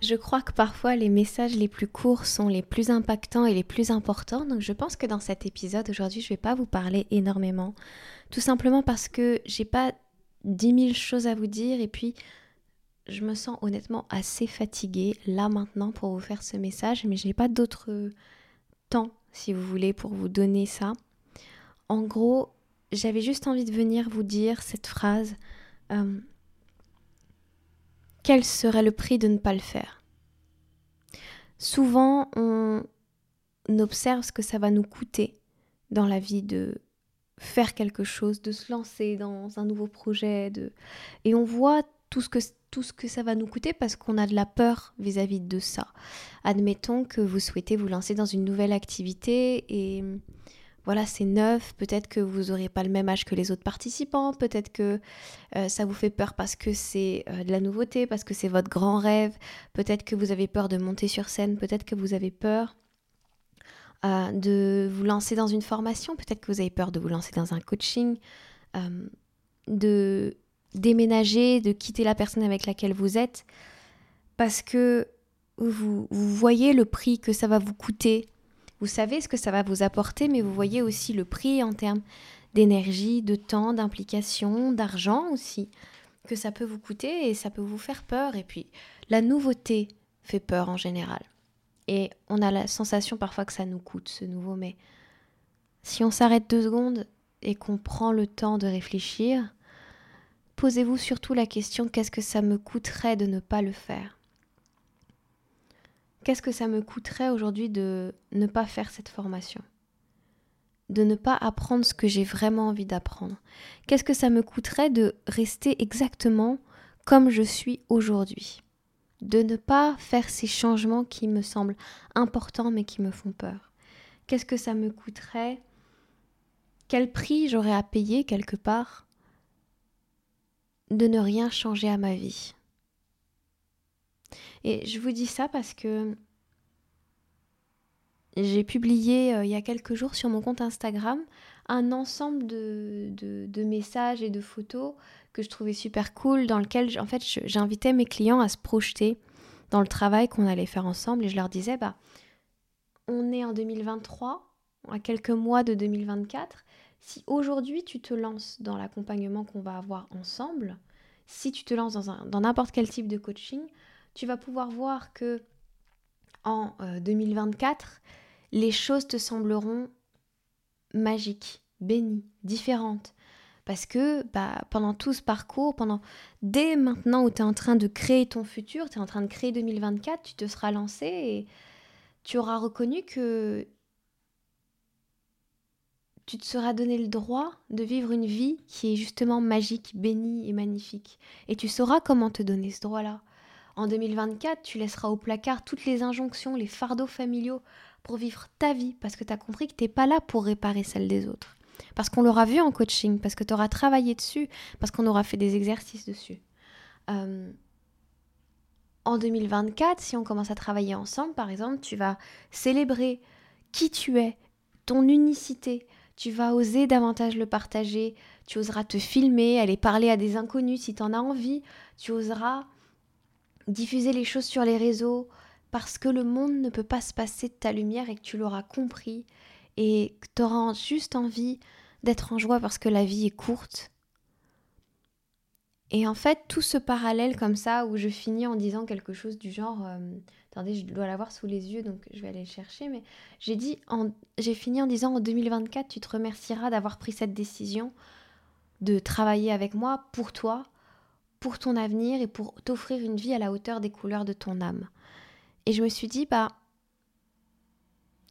Je crois que parfois les messages les plus courts sont les plus impactants et les plus importants, donc je pense que dans cet épisode aujourd'hui je vais pas vous parler énormément, tout simplement parce que j'ai pas dix mille choses à vous dire et puis je me sens honnêtement assez fatiguée là maintenant pour vous faire ce message, mais je n'ai pas d'autre temps si vous voulez pour vous donner ça. En gros, j'avais juste envie de venir vous dire cette phrase. Euh, quel serait le prix de ne pas le faire Souvent, on observe ce que ça va nous coûter dans la vie de faire quelque chose, de se lancer dans un nouveau projet, de... et on voit tout ce que ça va nous coûter parce qu'on a de la peur vis-à-vis -vis de ça. Admettons que vous souhaitez vous lancer dans une nouvelle activité et voilà, c'est neuf, peut-être que vous n'aurez pas le même âge que les autres participants, peut-être que euh, ça vous fait peur parce que c'est euh, de la nouveauté, parce que c'est votre grand rêve, peut-être que vous avez peur de monter sur scène, peut-être que vous avez peur euh, de vous lancer dans une formation, peut-être que vous avez peur de vous lancer dans un coaching, de déménager, de quitter la personne avec laquelle vous êtes, parce que vous, vous voyez le prix que ça va vous coûter vous savez ce que ça va vous apporter, mais vous voyez aussi le prix en termes d'énergie, de temps, d'implication, d'argent aussi, que ça peut vous coûter et ça peut vous faire peur. Et puis, la nouveauté fait peur en général. Et on a la sensation parfois que ça nous coûte, ce nouveau, mais si on s'arrête deux secondes et qu'on prend le temps de réfléchir, posez-vous surtout la question qu'est-ce que ça me coûterait de ne pas le faire? Qu'est-ce que ça me coûterait aujourd'hui de ne pas faire cette formation? De ne pas apprendre ce que j'ai vraiment envie d'apprendre? Qu'est-ce que ça me coûterait de rester exactement comme je suis aujourd'hui? De ne pas faire ces changements qui me semblent importants mais qui me font peur? Qu'est-ce que ça me coûterait? Quel prix j'aurais à payer quelque part de ne rien changer à ma vie? Et je vous dis ça parce que j'ai publié euh, il y a quelques jours sur mon compte Instagram un ensemble de, de, messages et de photos que je trouvais super cool, dans lequel en fait j'invitais mes clients à se projeter dans le travail qu'on allait faire ensemble et je leur disais bah on est en 2023, à quelques mois de 2024. Si aujourd'hui tu te lances dans l'accompagnement qu'on va avoir ensemble, si tu te lances dans n'importe quel type de coaching, tu vas pouvoir voir que en 2024, euh, les choses te sembleront magiques, bénies, différentes. Parce que bah, pendant tout ce parcours, pendant dès maintenant où tu es en train de créer ton futur, tu es en train de créer 2024, tu te seras lancé et tu auras reconnu que tu te seras donné le droit de vivre une vie qui est justement magique, bénie et magnifique. Et tu sauras comment te donner ce droit-là. En 2024, tu laisseras au placard toutes les injonctions, les fardeaux familiaux pour vivre ta vie parce que tu as compris que tu n'es pas là pour réparer celle des autres. Parce qu'on l'aura vu en coaching, parce que tu auras travaillé dessus, parce qu'on aura fait des exercices dessus. Euh, en 2024, si on commence à travailler ensemble, par exemple, tu vas célébrer qui tu es, ton unicité, tu vas oser davantage le partager, tu oseras te filmer, aller parler à des inconnus si tu en as envie, tu oseras diffuser les choses sur les réseaux parce que le monde ne peut pas se passer de ta lumière et que tu l'auras compris et que tu auras juste envie d'être en joie parce que la vie est courte. Et en fait, tout ce parallèle comme ça, où je finis en disant quelque chose du genre, euh, attendez, je dois l'avoir sous les yeux, donc je vais aller le chercher, mais j'ai dit, j'ai fini en disant en 2024, tu te remercieras d'avoir pris cette décision de travailler avec moi pour toi, pour ton avenir et pour t'offrir une vie à la hauteur des couleurs de ton âme. Et je me suis dit, bah,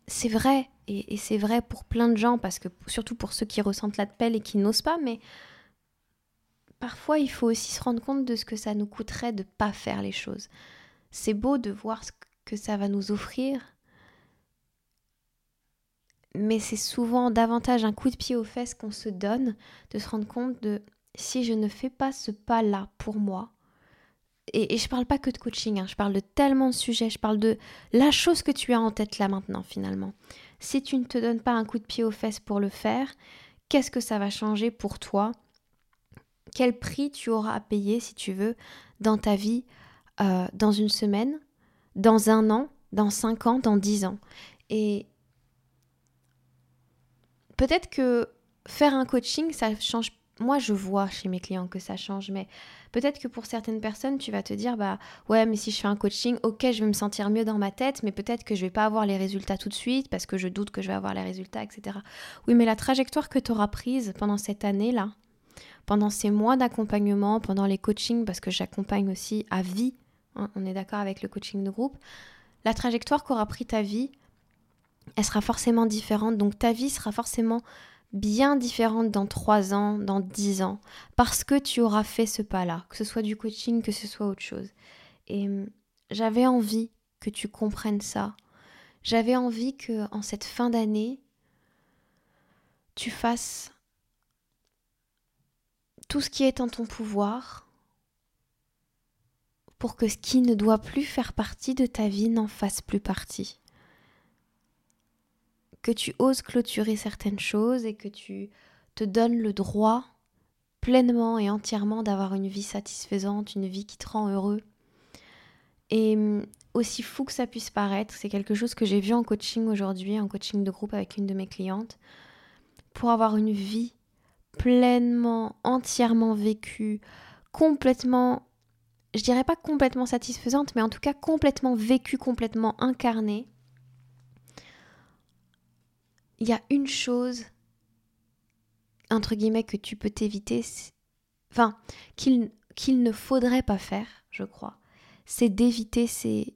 c'est vrai, et, c'est vrai pour plein de gens, parce que surtout pour ceux qui ressentent l'appel et qui n'osent pas, mais parfois il faut aussi se rendre compte de ce que ça nous coûterait de pas faire les choses. C'est beau de voir ce que ça va nous offrir, mais c'est souvent davantage un coup de pied aux fesses qu'on se donne de se rendre compte de si je ne fais pas ce pas-là pour moi, et, et je parle pas que de coaching, hein, je parle de tellement de sujets, je parle de la chose que tu as en tête là maintenant finalement. Si tu ne te donnes pas un coup de pied aux fesses pour le faire, qu'est-ce que ça va changer pour toi? Quel prix tu auras à payer, si tu veux, dans ta vie, euh, dans une semaine, dans un an, dans cinq ans, dans dix ans? Et peut-être que faire un coaching, ça change. Moi, je vois chez mes clients que ça change, mais peut-être que pour certaines personnes, tu vas te dire, bah ouais, mais si je fais un coaching, ok, je vais me sentir mieux dans ma tête, mais peut-être que je vais pas avoir les résultats tout de suite parce que je doute que je vais avoir les résultats, etc. Oui, mais la trajectoire que tu auras prise pendant cette année-là, pendant ces mois d'accompagnement, pendant les coachings, parce que j'accompagne aussi à vie, hein, on est d'accord avec le coaching de groupe, la trajectoire qu'aura pris ta vie, elle sera forcément différente. Donc ta vie sera forcément bien différente dans 3 ans, dans 10 ans, parce que tu auras fait ce pas-là, que ce soit du coaching, que ce soit autre chose. Et hum, j'avais envie que tu comprennes ça. J'avais envie que en cette fin d'année, tu fasses tout ce qui est en ton pouvoir pour que ce qui ne doit plus faire partie de ta vie n'en fasse plus partie. Que tu oses clôturer certaines choses et que tu te donnes le droit pleinement et entièrement d'avoir une vie satisfaisante, une vie qui te rend heureux. Et hum, aussi fou que ça puisse paraître, c'est quelque chose que j'ai vu en coaching aujourd'hui, en coaching de groupe avec une de mes clientes. Pour avoir une vie pleinement, entièrement vécue, complètement, je dirais pas complètement satisfaisante, mais en tout cas complètement vécue, complètement incarnée, il y a une chose, entre guillemets, que tu peux t'éviter, enfin, qu'il ne faudrait pas faire, je crois, c'est d'éviter ces,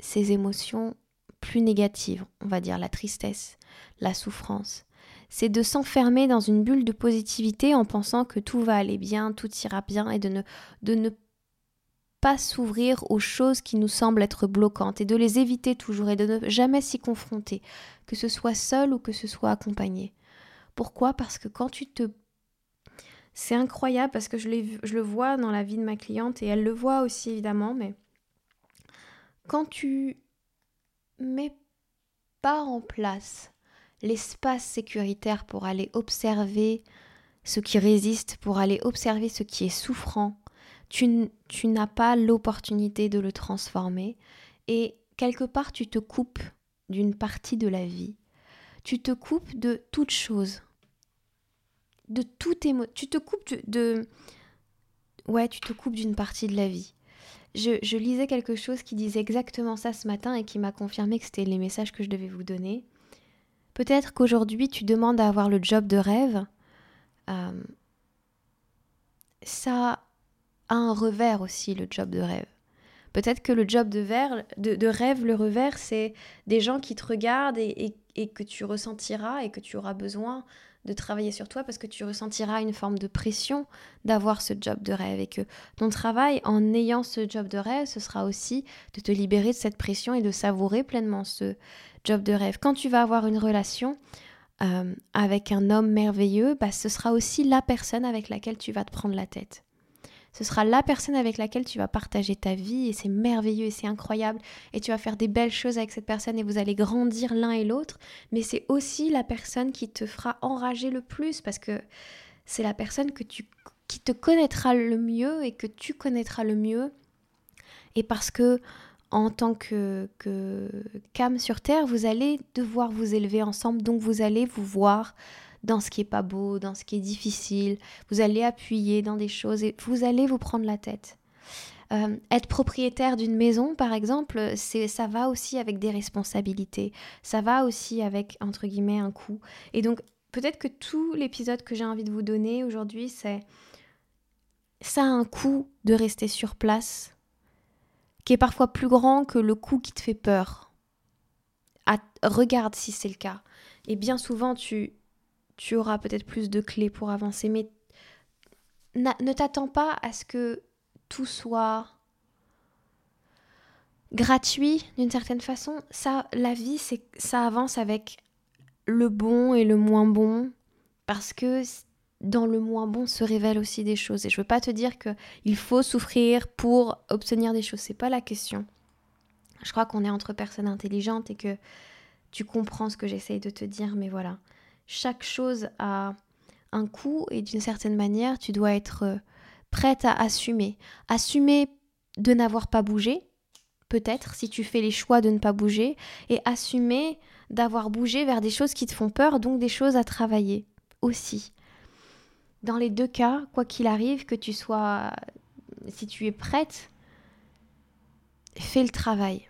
ces émotions plus négatives, on va dire la tristesse, la souffrance, c'est de s'enfermer dans une bulle de positivité en pensant que tout va aller bien, tout ira bien et de ne, de ne pas s'ouvrir aux choses qui nous semblent être bloquantes et de les éviter toujours et de ne jamais s'y confronter, que ce soit seul ou que ce soit accompagné. Pourquoi? Parce que quand tu te... C'est incroyable parce que je, je le vois dans la vie de ma cliente et elle le voit aussi évidemment, mais quand tu mets pas en place l'espace sécuritaire pour aller observer ce qui résiste, pour aller observer ce qui est souffrant, tu, n'as pas l'opportunité de le transformer et quelque part tu te coupes d'une partie de la vie. Tu te coupes de toute chose. De tout émo tu te coupes de, ouais, tu te coupes d'une partie de la vie. Je, je, lisais quelque chose qui disait exactement ça ce matin et qui m'a confirmé que c'était les messages que je devais vous donner. Peut-être qu'aujourd'hui tu demandes à avoir le job de rêve. Euh, ça a un revers aussi, le job de rêve. Peut-être que le job de, de, rêve, le revers, c'est des gens qui te regardent et, que tu ressentiras et que tu auras besoin de travailler sur toi parce que tu ressentiras une forme de pression d'avoir ce job de rêve et que ton travail en ayant ce job de rêve, ce sera aussi de te libérer de cette pression et de savourer pleinement ce, job de rêve. Quand tu vas avoir une relation euh, avec un homme merveilleux, bah, ce sera aussi la personne avec laquelle tu vas te prendre la tête. Ce sera la personne avec laquelle tu vas partager ta vie et c'est merveilleux et c'est incroyable. Et tu vas faire des belles choses avec cette personne et vous allez grandir l'un et l'autre, mais c'est aussi la personne qui te fera enrager le plus parce que c'est la personne qui te connaîtra le mieux et que tu connaîtras le mieux. Et parce que en tant que, que Cam sur Terre, vous allez devoir vous élever ensemble, donc vous allez vous voir dans ce qui est pas beau, dans ce qui est difficile. Vous allez appuyer dans des choses et vous allez vous prendre la tête. Euh, être propriétaire d'une maison, par exemple, c'est ça va aussi avec des responsabilités. Ça va aussi avec entre guillemets un coût. Et donc peut-être que tout l'épisode que j'ai envie de vous donner aujourd'hui, c'est ça a un coût de rester sur place qui est parfois plus grand que le coût qui te fait peur. regarde si c'est le cas. Et bien souvent, tu, tu auras peut-être plus de clés pour avancer, mais ne t'attends pas à ce que tout soit gratuit d'une certaine façon. Ça, la vie, c'est ça avance avec le bon et le moins bon, parce que dans le moins bon se révèlent aussi des choses. Et je veux pas te dire que il faut souffrir pour obtenir des choses. C'est pas la question. Je crois qu'on est entre personnes intelligentes et que tu comprends ce que j'essaye de te dire, mais voilà. Chaque chose a un coût et d'une certaine manière, tu dois être euh, prête à assumer. Assumer de n'avoir pas bougé, peut-être, si tu fais les choix de ne pas bouger, et assumer d'avoir bougé vers des choses qui te font peur, donc des choses à travailler aussi. Dans les deux cas, quoi qu'il arrive, que tu sois, si tu es prête, fais le travail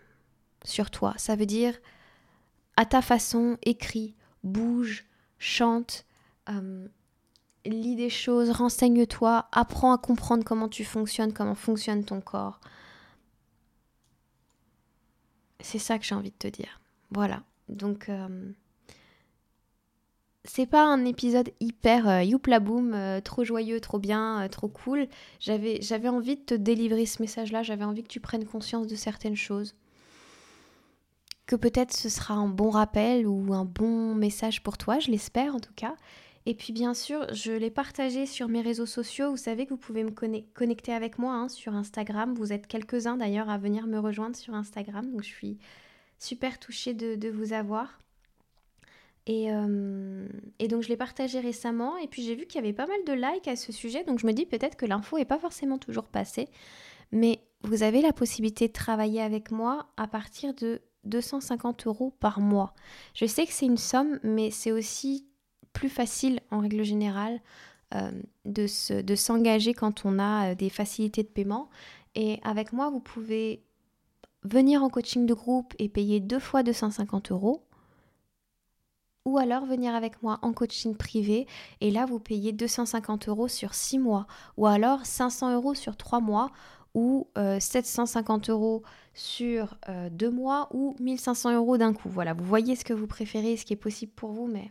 sur toi. Ça veut dire, à ta façon, écris, bouge, chante, euh, lis des choses, renseigne-toi, apprends à comprendre comment tu fonctionnes, comment fonctionne ton corps. C'est ça que j'ai envie de te dire. Voilà. Donc, euh, c'est pas un épisode hyper euh, youpla boum, euh, trop joyeux, trop bien, trop cool. J'avais envie de te délivrer ce message-là, j'avais envie que tu prennes conscience de certaines choses. Que peut-être ce sera un bon rappel ou un bon message pour toi, je l'espère en tout cas. Et puis bien sûr, je l'ai partagé sur mes réseaux sociaux. Vous savez que vous pouvez me connecter avec moi hein, sur Instagram. Vous êtes quelques-uns d'ailleurs à venir me rejoindre sur Instagram. Donc je suis super touchée de, vous avoir. Et, euh, et, donc je l'ai partagé récemment et puis j'ai vu qu'il y avait pas mal de likes à ce sujet. Donc je me dis peut-être que l'info n'est pas forcément toujours passée. Mais vous avez la possibilité de travailler avec moi à partir de 250 euros par mois. Je sais que c'est une somme, mais c'est aussi plus facile en règle générale euh, de s'engager quand on a euh, des facilités de paiement. Et avec moi, vous pouvez venir en coaching de groupe et payer deux fois 250 euros. Ou alors venir avec moi en coaching privé et là vous payez 250 euros sur six mois. Ou alors 500 euros sur trois mois ou 750 euh, euros sur deux mois ou 1500 euros d'un coup. Voilà, vous voyez ce que vous préférez, ce qui est possible pour vous, mais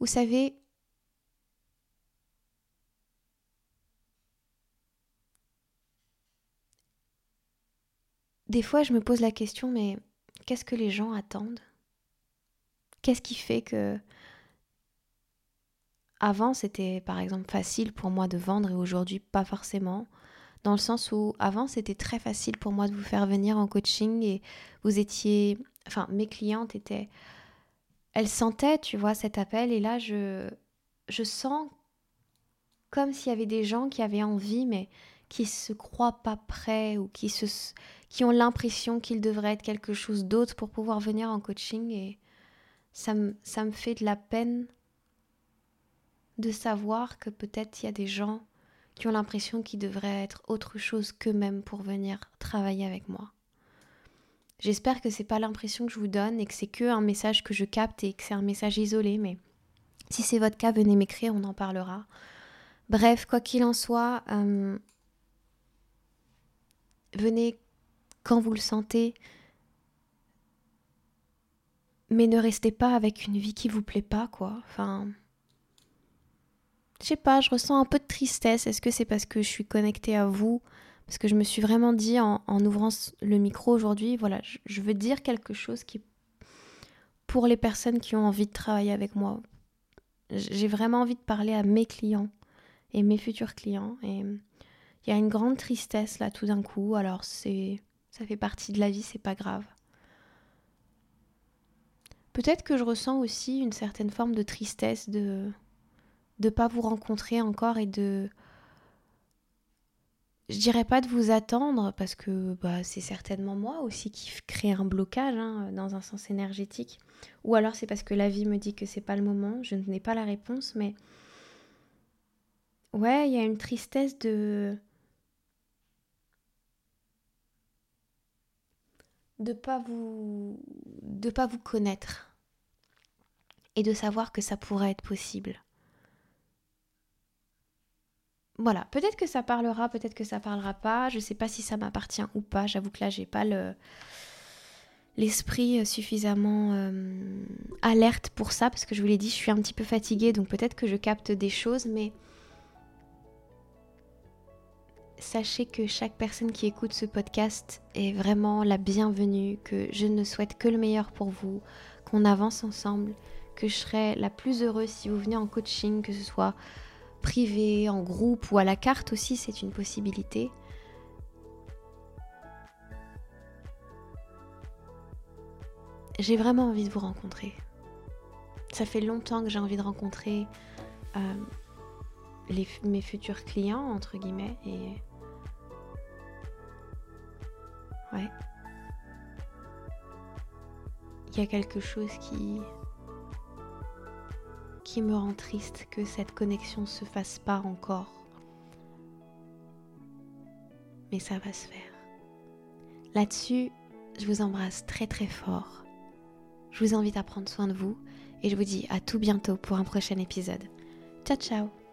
Vous savez, des fois je me pose la question, mais qu'est-ce que les gens attendent? Qu'est-ce qui fait que... Avant, c'était par exemple facile pour moi de vendre et aujourd'hui pas forcément? Dans le sens où avant, c'était très facile pour moi de vous faire venir en coaching et vous étiez... Enfin, mes clientes étaient elle sentait, tu vois, cet appel. Et là, je, je sens comme s'il y avait des gens qui avaient envie, mais qui se croient pas prêts ou qui, se, qui ont l'impression qu'ils devraient être quelque chose d'autre pour pouvoir venir en coaching. Et ça me, ça me fait de la peine de savoir que peut-être il y a des gens qui ont l'impression qu'ils devraient être autre chose qu'eux-mêmes pour venir travailler avec moi. J'espère que c'est pas l'impression que je vous donne et que c'est que un message que je capte et que c'est un message isolé, mais si c'est votre cas, venez m'écrire, on en parlera. Bref, quoi qu'il en soit, euh, venez quand vous le sentez, mais ne restez pas avec une vie qui vous plaît pas, quoi. Enfin, je sais pas, je ressens un peu de tristesse. Est-ce que c'est parce que je suis connectée à vous? Parce que je me suis vraiment dit en, ouvrant le micro aujourd'hui, voilà, je, veux dire quelque chose qui, pour les personnes qui ont envie de travailler avec moi, j'ai vraiment envie de parler à mes clients et mes futurs clients. Et il y a une grande tristesse là tout d'un coup. Alors c'est, ça fait partie de la vie, c'est pas grave. Peut-être que je ressens aussi une certaine forme de tristesse de ne pas vous rencontrer encore et de je dirais pas de vous attendre parce que bah, c'est certainement moi aussi qui crée un blocage hein, dans un sens énergétique. Ou alors c'est parce que la vie me dit que c'est pas le moment, je n'ai pas la réponse, mais ouais, il y a une tristesse de de pas vous de pas vous connaître et de savoir que ça pourrait être possible. Voilà, peut-être que ça parlera, peut-être que ça parlera pas. Je sais pas si ça m'appartient ou pas. J'avoue que là, j'ai pas le l'esprit suffisamment euh, alerte pour ça parce que je vous l'ai dit, je suis un petit peu fatiguée, donc peut-être que je capte des choses, mais sachez que chaque personne qui écoute ce podcast est vraiment la bienvenue, que je ne souhaite que le meilleur pour vous, qu'on avance ensemble, que je serai la plus heureuse si vous venez en coaching, que ce soit privé, en groupe ou à la carte aussi, c'est une possibilité. J'ai vraiment envie de vous rencontrer. Ça fait longtemps que j'ai envie de rencontrer euh, mes futurs clients, entre guillemets, et... Ouais. Il y a quelque chose qui me rend triste que cette connexion se fasse pas encore. Mais ça va se faire. Là-dessus, je vous embrasse très très fort. Je vous invite à prendre soin de vous et je vous dis à tout bientôt pour un prochain épisode. Ciao ciao